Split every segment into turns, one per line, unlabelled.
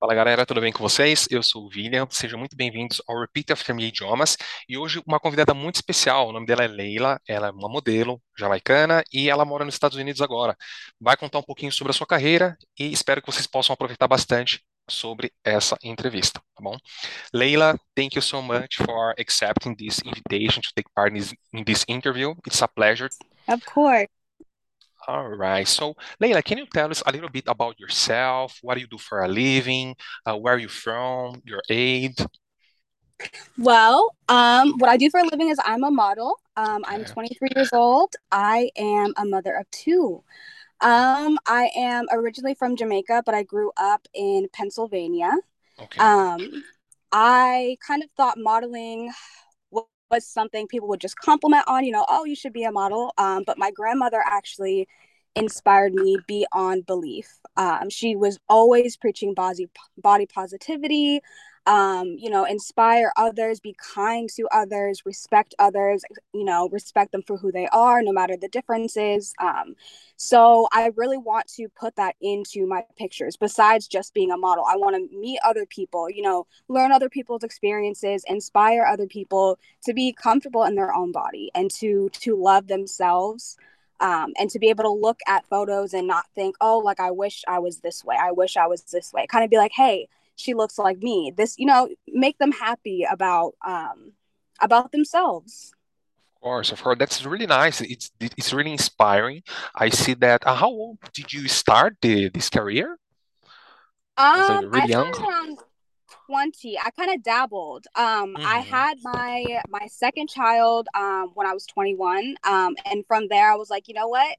Fala galera, tudo bem com vocês? Eu sou o William, sejam muito bem-vindos ao Repeat After Me Idiomas e hoje uma convidada muito especial, o nome dela é Leila, ela é uma modelo jamaicana e ela mora nos Estados Unidos agora. Vai contar um pouquinho sobre a sua carreira e espero que vocês possam aproveitar bastante sobre essa entrevista, tá bom? Leila, thank you so much for accepting this invitation to take part in this, in this interview. It's a pleasure.
Of course.
All right. So, Leila, can you tell us a little bit about yourself? What do you do for a living? Uh, where are you from? Your age?
Well, um, what I do for a living is I'm a model. Um, I'm 23 years old. I am a mother of two. Um, I am originally from Jamaica, but I grew up in Pennsylvania.
Okay.
Um, I kind of thought modeling was something people would just compliment on, you know, oh, you should be a model. Um, but my grandmother actually inspired me beyond belief. Um, she was always preaching body, body positivity, um, you know, inspire others, be kind to others, respect others, you know, respect them for who they are, no matter the differences. Um, so I really want to put that into my pictures. Besides just being a model, I want to meet other people, you know, learn other people's experiences, inspire other people to be comfortable in their own body and to to love themselves. Um, and to be able to look at photos and not think, oh, like I wish I was this way. I wish I was this way. Kind of be like, hey, she looks like me. This you know make them happy about um about themselves.
Of course of course. That's really nice. It's it's really inspiring. I see that. Uh, how old did you start the, this career?
Um really i young? around 20 i kind of dabbled. Um mm-hmm. i had my my second child um when i was 21 um and from there i was like you know what?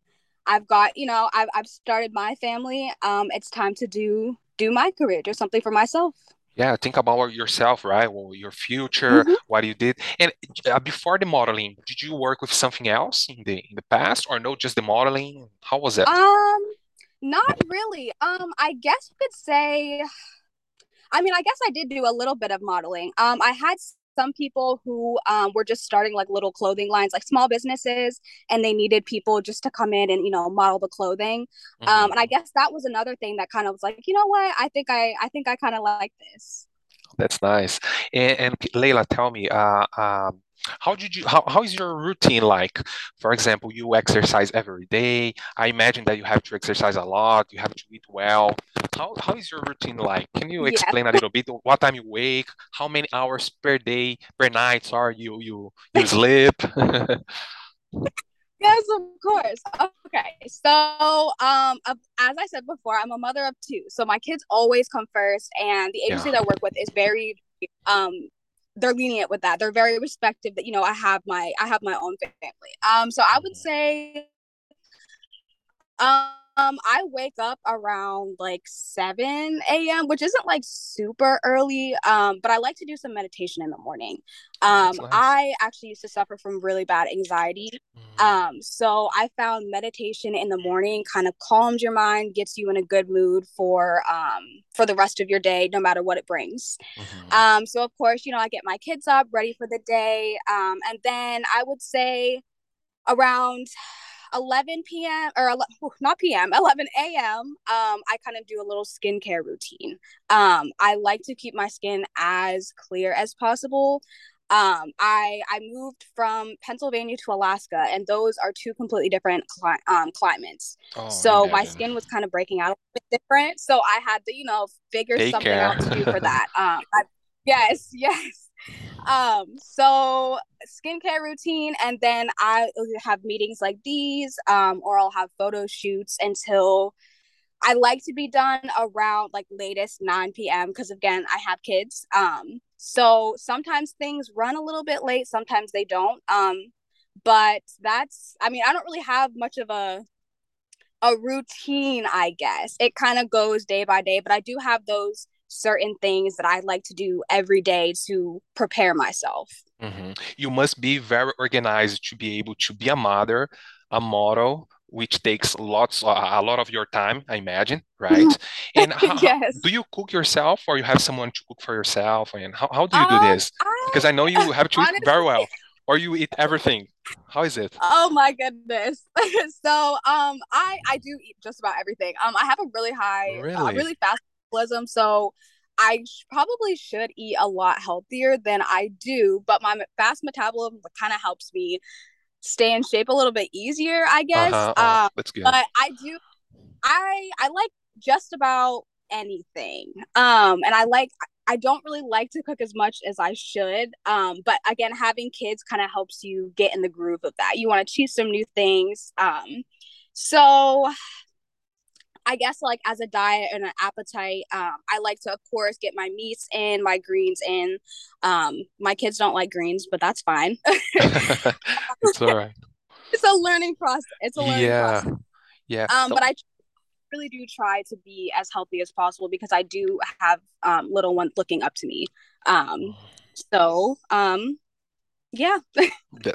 I've got you know i've, I've started my family. Um it's time to do do my career, do something for myself.
Yeah, think about yourself, right? Well, your future, mm-hmm. what you did, and uh, before the modeling, did you work with something else in the in the past, or no, just the modeling? How was it?
Um, not really. Um, I guess you could say. I mean, I guess I did do a little bit of modeling. Um, I had some people who um, were just starting like little clothing lines like small businesses and they needed people just to come in and you know model the clothing. Mm-hmm. um, and i guess that was another thing that kind of was like you know what? I think i i think i kind of like this
that's nice. And, and leila tell me uh, um, how did you how, how is your routine like? For example you exercise every day. I imagine that you have to exercise a lot. You have to eat well. How, how is your routine like? Can you explain yeah. a little bit what time you wake? How many hours per day per night Sorry, you you you sleep
yes of course okay so um as i said before i'm a mother of two so my kids always come first and the agency yeah. that i work with is very um they're lenient with that. They're very respective that you know I have my I have my own family. Um, so I would say, um, um, I wake up around like 7 a.m., which isn't like super early. Um, but I like to do some meditation in the morning. Um, nice. I actually used to suffer from really bad anxiety. Mm. Um, so I found meditation in the morning kind of calms your mind, gets you in a good mood for um for the rest of your day, no matter what it brings. Mm-hmm. Um, so of course, you know, I get my kids up, ready for the day. Um, and then I would say around 11 p.m. or not p.m. 11 a.m. Um, I kind of do a little skincare routine. Um, I like to keep my skin as clear as possible. Um, I I moved from Pennsylvania to Alaska, and those are two completely different cli- um, climates. Oh, so my skin was kind of breaking out a bit different. So I had to, you know, figure Take something care. out to do for that. Um, I, yes, yes um so skincare routine and then i have meetings like these um or i'll have photo shoots until i like to be done around like latest 9 p.m because again i have kids. Um so sometimes things run a little bit late sometimes they don't. Um but that's i mean i don't really have much of a a routine i guess. It kind of goes day by day but i do have those certain things that I like to do every day to prepare myself.
Mm-hmm. You must be very organized to be able to be a mother, a model, which takes lots a lot of your time, I imagine, right? and how, yes. do you cook yourself, or you have someone to cook for yourself? And how, how do you do um, this? I, because I know you have to honestly, eat very well, or you eat everything. How is it?
Oh my goodness! so um, I I do eat just about everything. Um, I have a really high, really, uh, really fast metabolism, so I sh- probably should eat a lot healthier than I do, but my fast metabolism kind of helps me stay in shape a little bit easier, I guess.
Uh-huh.
Um,
that's good.
But I do, I I like just about anything, um, and I like I don't really like to cook as much as I should. Um, but again, having kids kind of helps you get in the groove of that. You want to choose some new things. Um, so I guess like as a diet and an appetite, um, I like to of course get my meats in, my greens in. Um, my kids don't like greens, but that's fine.
it's all right.
It's a learning process. It's a learning
yeah.
process.
Yeah.
Um, but I really do try to be as healthy as possible because I do have um, little ones looking up to me. Um, so um, yeah.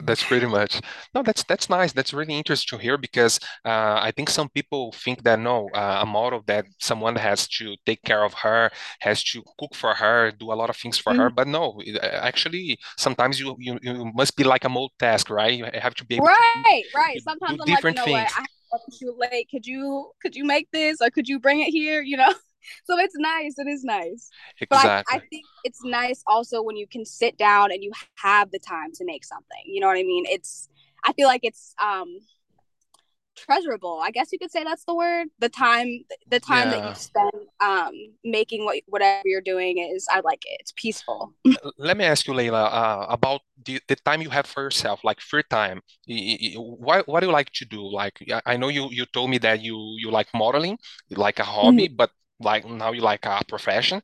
That's pretty much. No that's that's nice. That's really interesting to hear because uh, i think some people think that no uh, a model that someone has to take care of her has to cook for her do a lot of things for mm-hmm. her but no actually sometimes you, you you must be like a multitask right? You have to be able
right to right sometimes I'm different like, you know things. what? I you late. Could you could you make this or could you bring it here? You know so it's nice. It is nice.
Exactly.
But I, I, think it's nice also when you can sit down and you have the time to make something. You know what I mean? It's I feel like it's um treasurable. I guess you could say that's the word. The time the time yeah. that you spend um making what whatever you're doing is I like it. It's peaceful.
Let me ask you, Leila, uh, about the, the time you have for yourself, like free time. What what do you like to do? Like I know you you told me that you you like modeling, like a hobby, mm-hmm. but like now you like a profession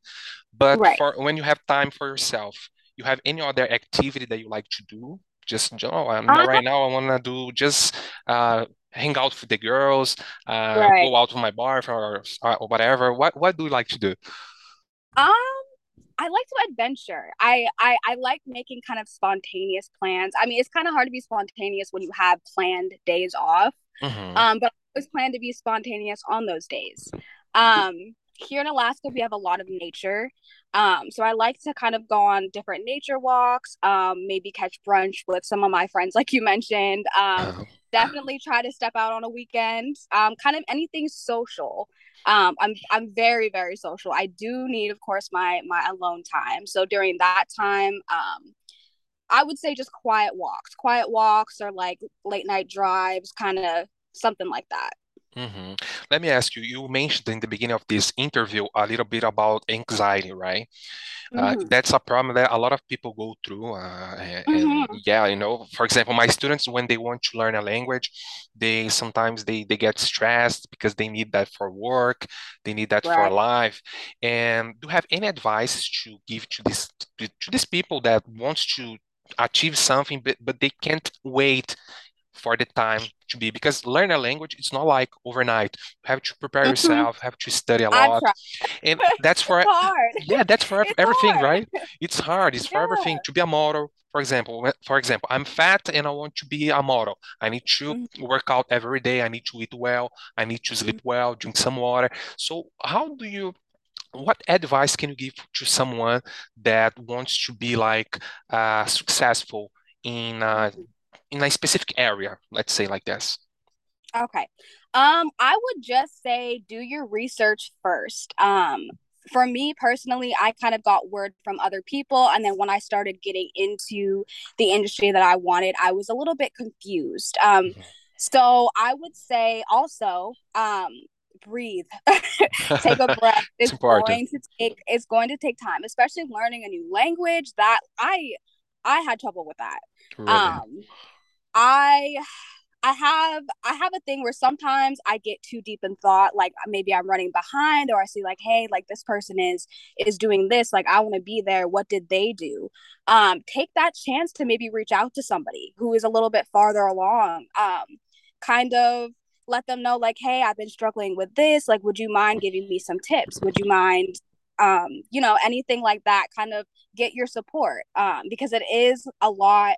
but right. for when you have time for yourself you have any other activity that you like to do just oh, I'm uh, right now i want to do just uh, hang out with the girls uh, right. go out to my bar or, or whatever what what do you like to do
um I like to adventure. I, I I like making kind of spontaneous plans. I mean, it's kind of hard to be spontaneous when you have planned days off. Mm-hmm. Um, but I always plan to be spontaneous on those days. Um, here in Alaska, we have a lot of nature. Um, so I like to kind of go on different nature walks, um, maybe catch brunch with some of my friends, like you mentioned. Um, oh. Definitely try to step out on a weekend. Um, kind of anything social. Um, I'm I'm very very social. I do need, of course, my my alone time. So during that time, um, I would say just quiet walks, quiet walks, or like late night drives, kind of something like that.
Mm-hmm. Let me ask you, you mentioned in the beginning of this interview a little bit about anxiety, right? Uh, mm-hmm. that's a problem that a lot of people go through. Uh, and, mm-hmm. yeah, you know, for example, my students, when they want to learn a language, they sometimes they, they get stressed because they need that for work, they need that right. for life. And do you have any advice to give to this to, to these people that wants to achieve something, but, but they can't wait for the time to be because learn a language it's not like overnight. You have to prepare mm-hmm. yourself have to study a lot. and that's for yeah that's for it's everything hard. right? It's hard. It's yeah. for everything to be a model. For example for example i'm fat and i want to be a model. I need to mm-hmm. work out every day. I need to eat well. I need to sleep mm-hmm. well drink some water. So how do you what advice can you give to someone that wants to be like uh, successful in uh, mm-hmm in a specific area, let's say like this?
Okay. Um, I would just say do your research first. Um, for me personally, I kind of got word from other people. And then when I started getting into the industry that I wanted, I was a little bit confused. Um, mm-hmm. so I would say also, um, breathe take a breath it's, it's going to take it's going to take time especially learning a new language that i i had trouble with that really? um I I have I have a thing where sometimes I get too deep in thought, like maybe I'm running behind, or I see like, hey, like this person is is doing this, like I want to be there. What did they do? Um, take that chance to maybe reach out to somebody who is a little bit farther along. Um, kind of let them know, like, hey, I've been struggling with this. Like, would you mind giving me some tips? Would you mind um, you know, anything like that, kind of get your support. Um, because it is a lot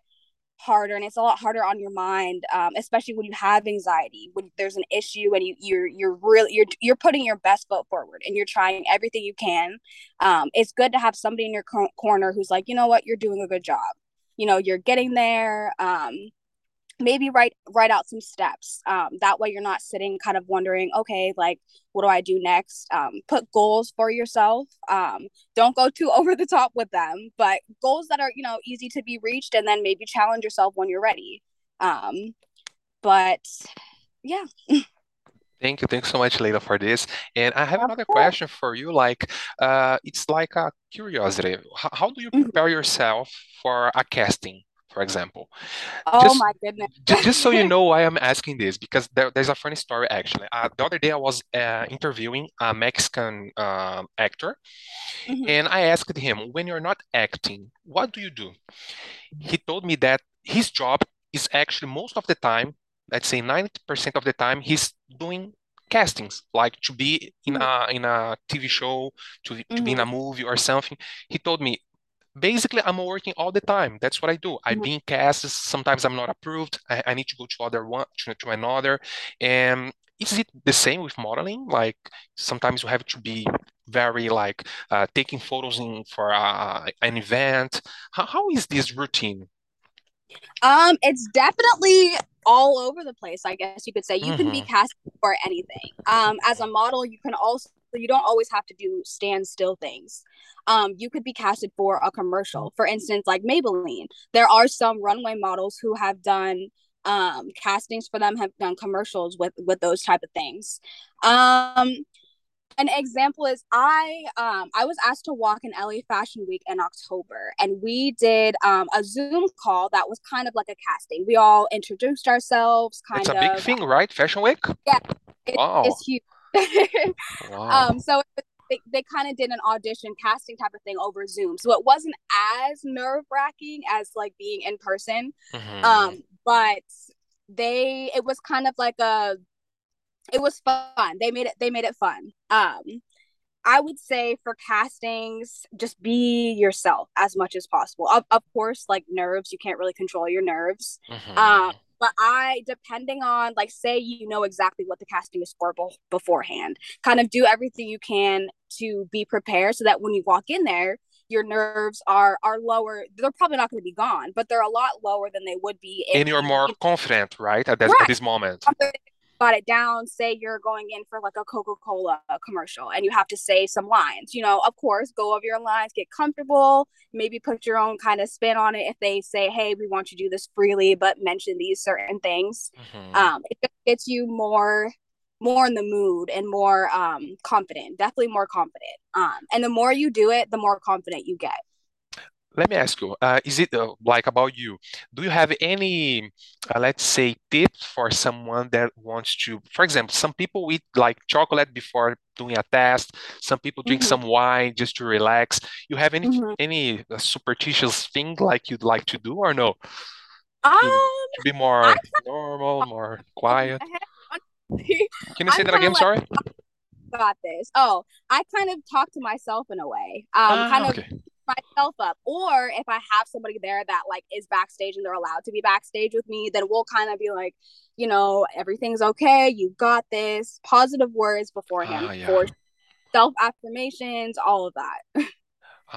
harder and it's a lot harder on your mind um, especially when you have anxiety when there's an issue and you you're you're really you're you're putting your best foot forward and you're trying everything you can um, it's good to have somebody in your co- corner who's like you know what? You're doing a good job. You know you're getting there um, maybe write write out some steps um, that way you're not sitting kind of wondering okay like what do i do next um, put goals for yourself um, don't go too over the top with them but goals that are you know easy to be reached and then maybe challenge yourself when you're ready um, but yeah
Thank you. Thanks so much, Leila, for this. And I have another question for you. Like, uh, it's like a curiosity. How, how do you mm-hmm. prepare yourself for a casting? For example.
Oh just, my goodness.
just, just so you know why I'm asking this, because there, there's a funny story actually. Uh, the other day I was uh, interviewing a Mexican uh, actor, mm-hmm. and I asked him, when you're not acting, what do you do? He told me that his job is actually most of the time, let's say 90% of the time, he's doing castings like to be in mm-hmm. a in a tv show to, to mm-hmm. be in a mm-hmm. movie or something he told me basically i'm working all the time. That's what i do. I've mm-hmm. cast. Sometimes i'm not approved. I, I need to go to other one to, to another. And is it the same with modeling? Like sometimes you have to be very like uh, taking photos in for uh, an event. How, how is this routine?
Um it's definitely all over the place i guess you could say. You mm-hmm. can be mm-hmm. cast for anything. Um as a model you can also you don't always have to do stand still things um, you could be casted for a commercial. For instance, like Maybelline. There are some runway models who have done um, castings for them, have done commercials with with those type of things. Um, an example is I um, I was asked to walk in LA Fashion Week in October, and we did um, a Zoom call that was kind of like a casting. We all introduced ourselves. Kind
it's
a
of, big thing, right? Fashion Week.
Yeah, it, wow. it's huge. wow. Um, so they, they kind of did an audition casting type of thing over Zoom. So it wasn't as nerve wracking as like being in person. Mm-hmm. Um, but they it was kind of like a it was fun. They made it they made it fun. Um I would say for castings, just be yourself as much as possible. Of, of course, like nerves, you can't really control your nerves. Mm-hmm. Um, but I, depending on, like, say you know exactly what the casting is for be- beforehand, kind of do everything you can to be prepared so that when you walk in there, your nerves are are lower. They're probably not going to be gone, but they're a lot lower than they would be.
and you're more confident, right, at, this, right. at this moment
got it down say you're going in for like a coca-cola commercial and you have to say some lines you know of course go over your lines get comfortable maybe put your own kind of spin on it if they say hey we want you to do this freely but mention these certain things mm-hmm. um it gets you more more in the mood and more um confident definitely more confident um and the more you do it the more confident you get
let me ask you, uh, is it uh, like about you? Do you have any, uh, let's say, tips for someone that wants to, for example, some people eat like chocolate before doing a test. Some people drink mm-hmm. some wine just to relax. You have any mm-hmm. any uh, superstitious thing like you'd like to do or no?
Um,
to, be more normal, more quiet. Can you say that again? Like, sorry.
Got this. Oh, I kind of talk to myself in a way. Um, kind okay. Myself up. Or if i have somebody there that like is backstage and they're allowed to be backstage with me then we'll kind of be like you know everything's okay. You got this. Positive words beforehand uh, yeah. for self affirmations all of that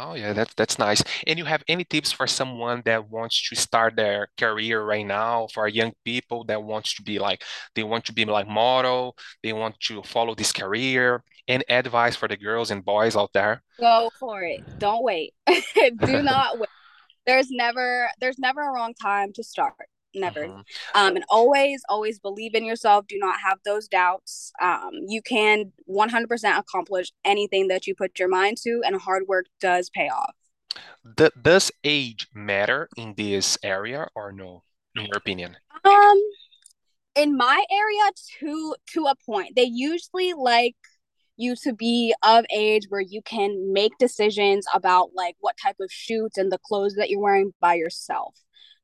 Oh yeah, that's that's nice. And you have any tips for someone that wants to start their career right now, for young people that wants to be like they want to be like model, they want to follow this career, any advice for the girls and boys out there?
Go for it. Don't wait. Do not wait. There's never there's never a wrong time to start. Never. Mm-hmm. Um, and always, always believe in yourself. Do not have those doubts. Um, you can 100% accomplish anything that you put your mind to, and hard work does pay off.
Does age matter in this area or no, in your opinion?
Um, in my area, to to a point, they usually like you to be of age where you can make decisions about like what type of shoots and the clothes that you're wearing by yourself.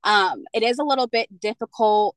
Um, it is a little bit difficult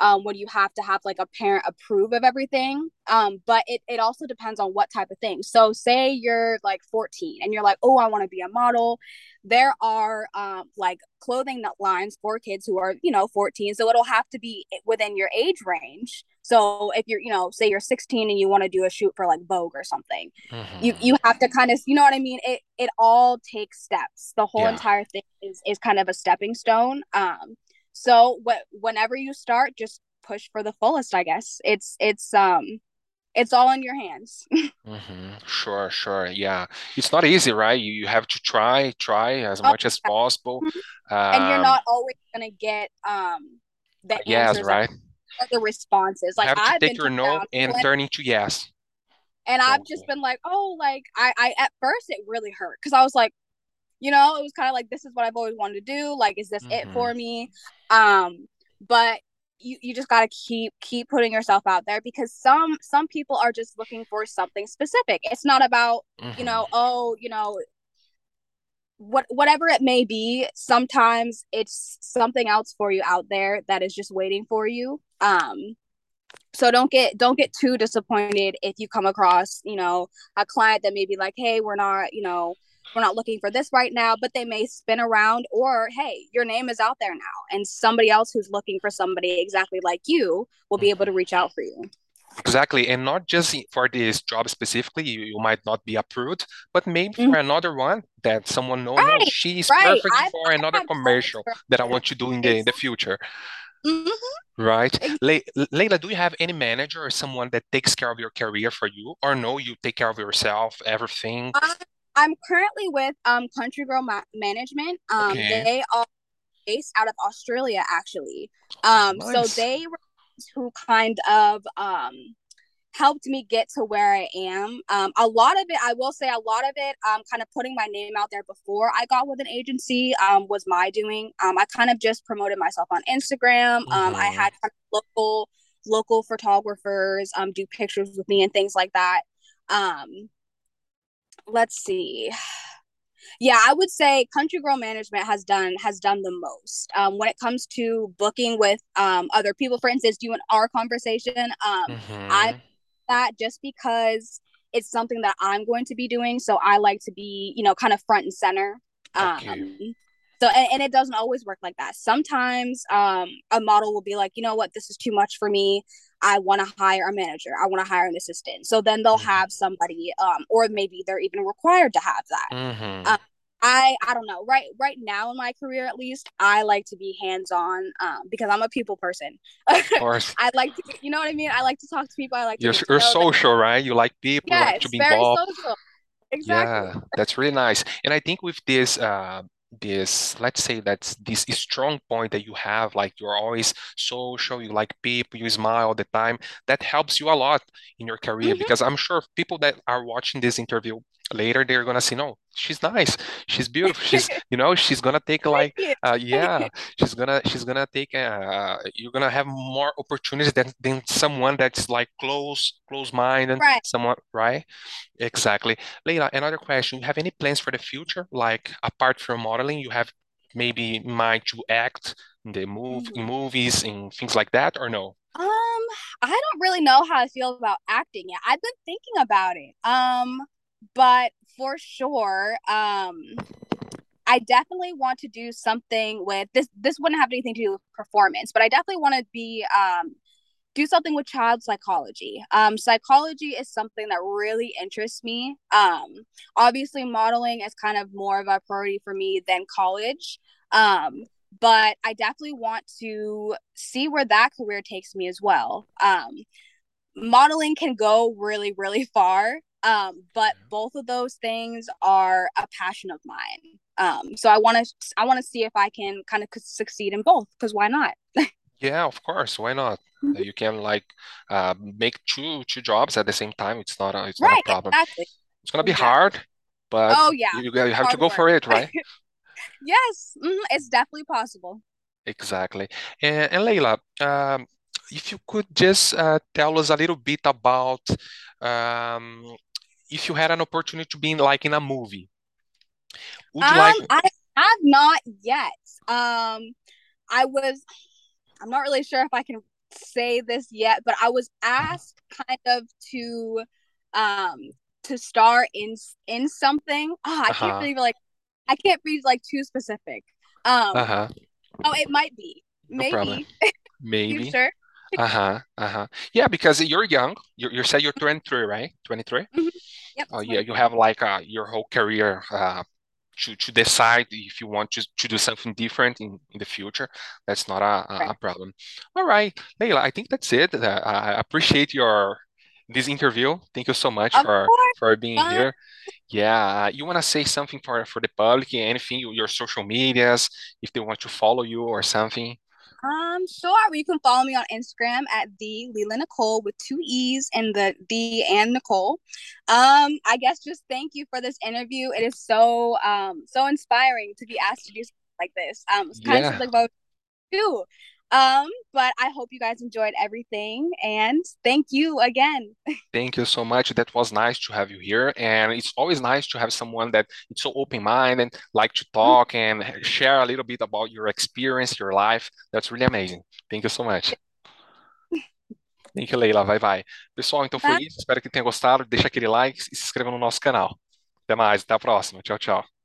um, when you have to have like a parent approve of everything. Um, but it, it also depends on what type of thing. So, say you're like 14 and you're like, oh, I want to be a model. There are um, like clothing lines for kids who are, you know, 14. So, it'll have to be within your age range. So, if you're, you know, say you're 16 and you want to do a shoot for like Vogue or something, mm-hmm. you, you have to kind of, you know what I mean? It, it all takes steps. The whole yeah. entire thing is, is kind of a stepping stone. Um, so what whenever you start just push for the fullest i guess it's it's um it's all in your hands
mm-hmm. sure sure yeah it's not easy right you, you have to try try as oh, much as possible
mm-hmm. um, and you're not always gonna get um the
yes right
the responses like
have to I've take your no and turning to yes
and I've just been like, oh, like I, I at first it really hurt because I was like, you know, it was kind of like this is what I've always wanted to do. Like, is this mm-hmm. it for me? Um, but you, you just gotta keep keep putting yourself out there because some some people are just looking for something specific. It's not about, mm-hmm. you know, mm-hmm. oh, you know, what whatever it may be, sometimes it's something else for you out there that is just waiting for you. Um, so don't get don't get too disappointed if you come across you know a client that may be like hey we're not you know we're not looking for this right now but they may spin around or hey your name is out there now and somebody else who's looking for somebody exactly like you will be able to reach out for you
exactly and not just for this job specifically you, you might not be approved but maybe mm-hmm. for another one that someone knows right, she's right. perfect I've, for another commercial that i want to do in the in the future Mm-hmm. Right. Le- Leila, do you have any manager or someone that takes care of your career for you? Or no, you take care of yourself, everything?
Uh, I'm currently with um Country Girl Ma- Management. Um, okay. They are based out of Australia, actually. Um, nice. So they who kind of um helped me get to where I am. Um, a lot of it, I will say, a lot of it, um, kind of putting my name out there before I got with an agency, um, was my doing. Um, I kind of just promoted myself on Instagram. Mm-hmm. Um, I mm-hmm. had kind of local local photographers um do pictures with me and things like that. Um, let's see. Yeah, I would say Country Girl Management has done has done the most um, when it comes to booking with um, other people. For instance, you and our conversation, um, mm-hmm. I that just because it's something that I'm going to be doing. So I like to be, you know, kind of front and center. Okay. So and, and it doesn't always work like that. Sometimes um, a model will be like, you know what, this is too much for me. I want to hire a manager. I want to hire an assistant. So then they'll mm-hmm. have somebody, um, or maybe they're even required to have that. Mm-hmm. Um, I I don't know. Right right now in my career at least, I like to be hands on um, because I'm a people person. Of course. I like to you know what I mean? I like to talk to people. I like
you're, you're social, them. right? You like people,
yeah,
like to
be involved. Social. Exactly.
Yeah, that's really nice. And I think with this uh this let's say that's this strong point that you have like you're always social you like people you smile all the time that helps you a lot in your career mm-hmm. because i'm sure people that are watching this interview later they're gonna see no she's nice. She's beautiful. She's you know she's gonna take like uh, yeah she's gonna she's gonna take uh, you're gonna have more opportunities than, than someone that's like close close minded right. someone right? Exactly. Leila another question. You have any plans for the future? Like apart from modeling you have maybe in mind to act in the move mm-hmm. in movies and things like that or no?
Um i don't really know how i feel about acting yet. I've been thinking about it. Um but for sure um I definitely want to do something with this this wouldn't have anything to do with performance, but I definitely want to be um do something with child psychology. Um psychology is something that really interests me. Um obviously modeling is kind of more of a priority for me than college. Um but I definitely want to see where that career takes me as well. Um modeling can go really really far um but both of those things are a passion of mine um so i want to i want to see if i can kind of succeed in both because why not
yeah of course why not mm-hmm. you can like uh, make two two jobs at the same time it's not a it's right, not a problem exactly. it's gonna be exactly. hard but oh yeah you, you have hard to go work. for it right
yes mm-hmm. it's definitely possible
exactly and, and leila um if you could just uh, tell us a little bit about um, if you had an opportunity to be in, like in a movie,
would you um, like? I have not yet. Um, I was. I'm not really sure if I can say this yet, but I was asked kind of to um to star in in something. Oh, I uh-huh. can't really like I can't be like too specific. Um uh-huh. oh it might be. Maybe. No
Maybe. sure? uh-huh uh-huh yeah because you're young you, you said you're 23 right 23 mm-hmm. Yep, oh yeah you have like uh, your whole career uh, to, to decide if you want to, to do something different in, in the future. That's not a, a, a problem. All right, Leila, I think that's it. Uh, I appreciate your this interview. Thank you so much
Of
for
course.
for being
Bye.
here. Yeah, uh, you want to say something for for the public? Anything? Your social medias, if they want to follow you or something.
Um, sure. You can follow me on Instagram at the Leila Nicole with two E's and the the and Nicole. Um, I guess just thank you for this interview. It is so um so inspiring to be asked to do something like this. Um, it's kind
Yeah.
of like about you. Um, but I hope you guys enjoyed everything and thank you again.
Thank you so much. That was nice to have you here, and it's always nice to have someone that is so open-minded, and like to talk and share a little bit about your experience, your life. That's really amazing. Thank you so much. Thank you, Leila. Vai, vai. Pessoal, então foi
Bye.
isso. Espero que tenham gostado. Deixa aquele like e se inscreva no nosso canal. Até mais, até a próxima. Tchau, tchau.